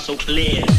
so clear.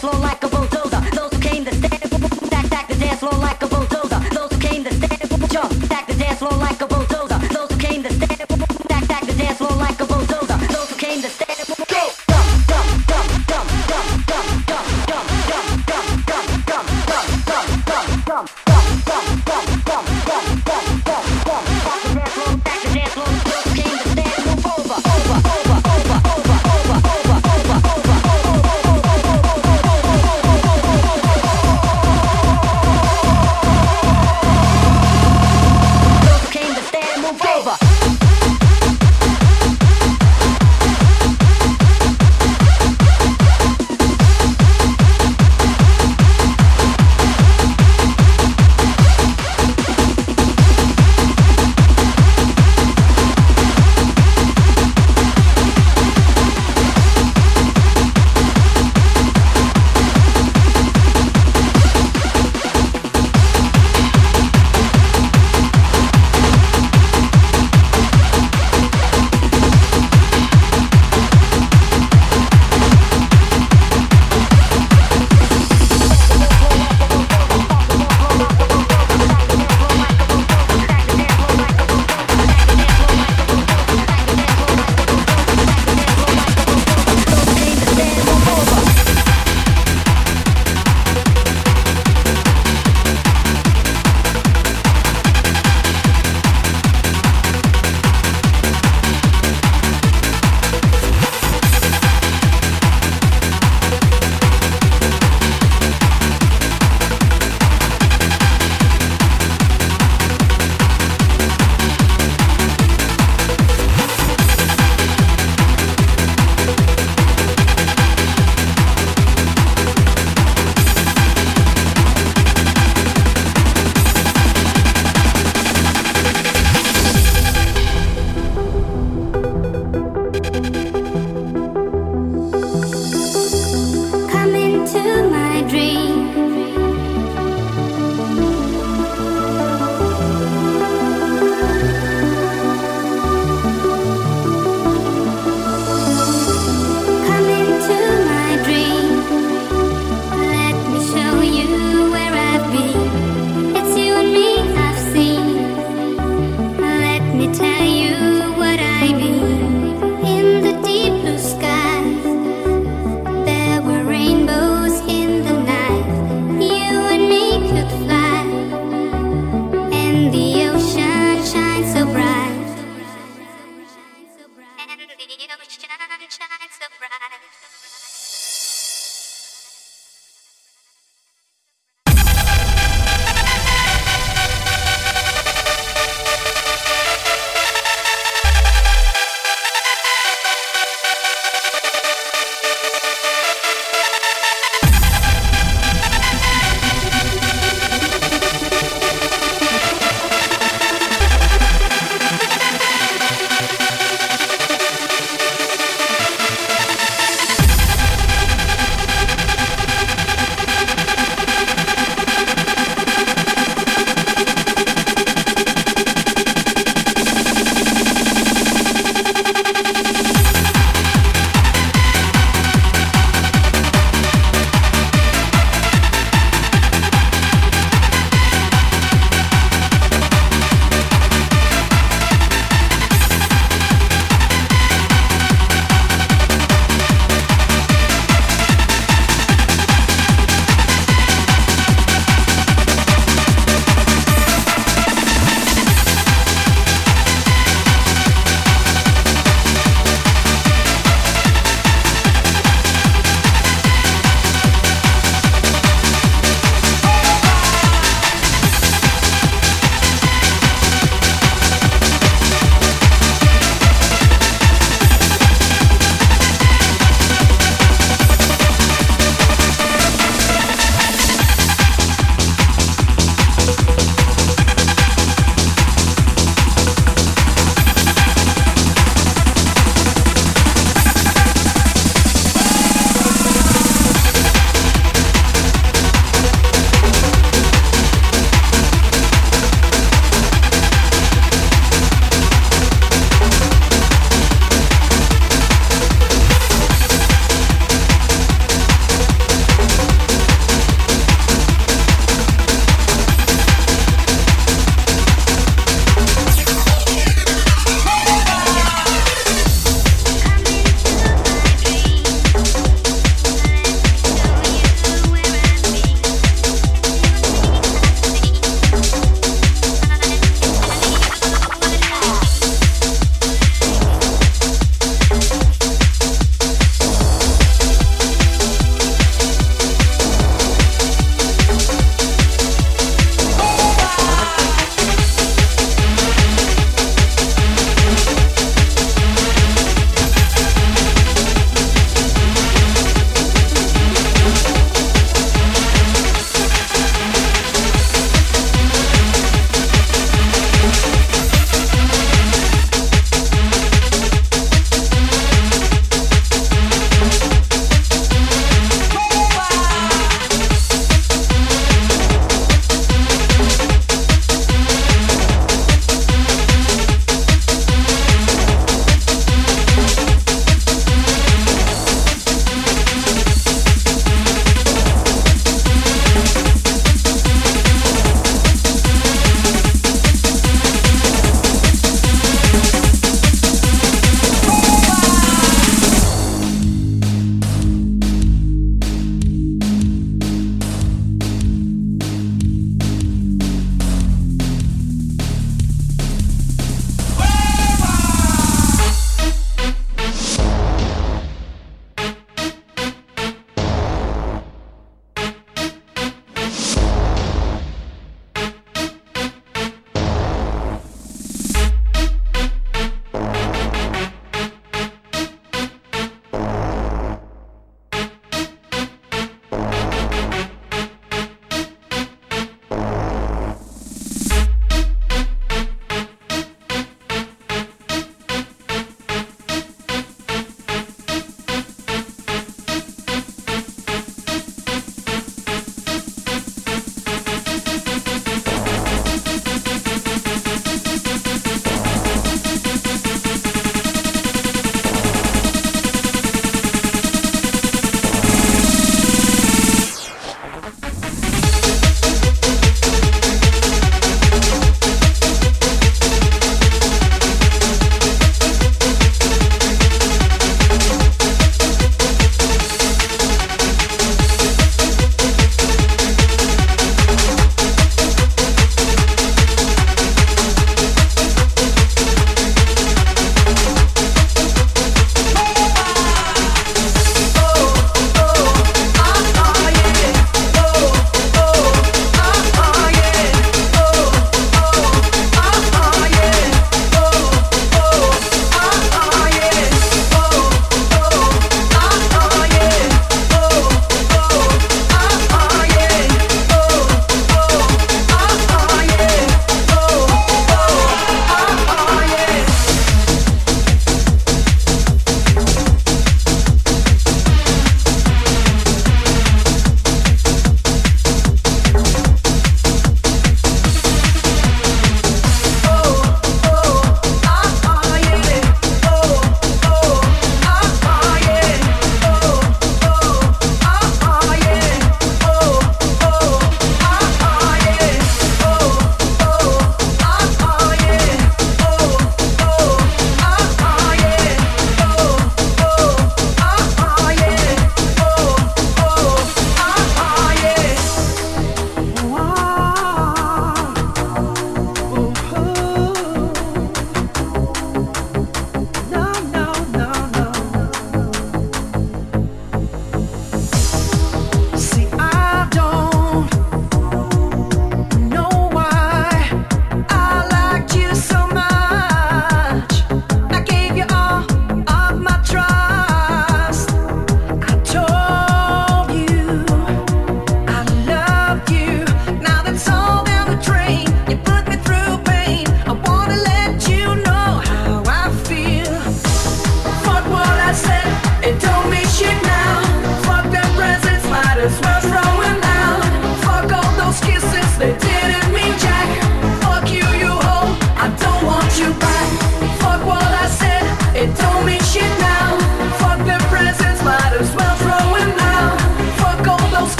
flow like a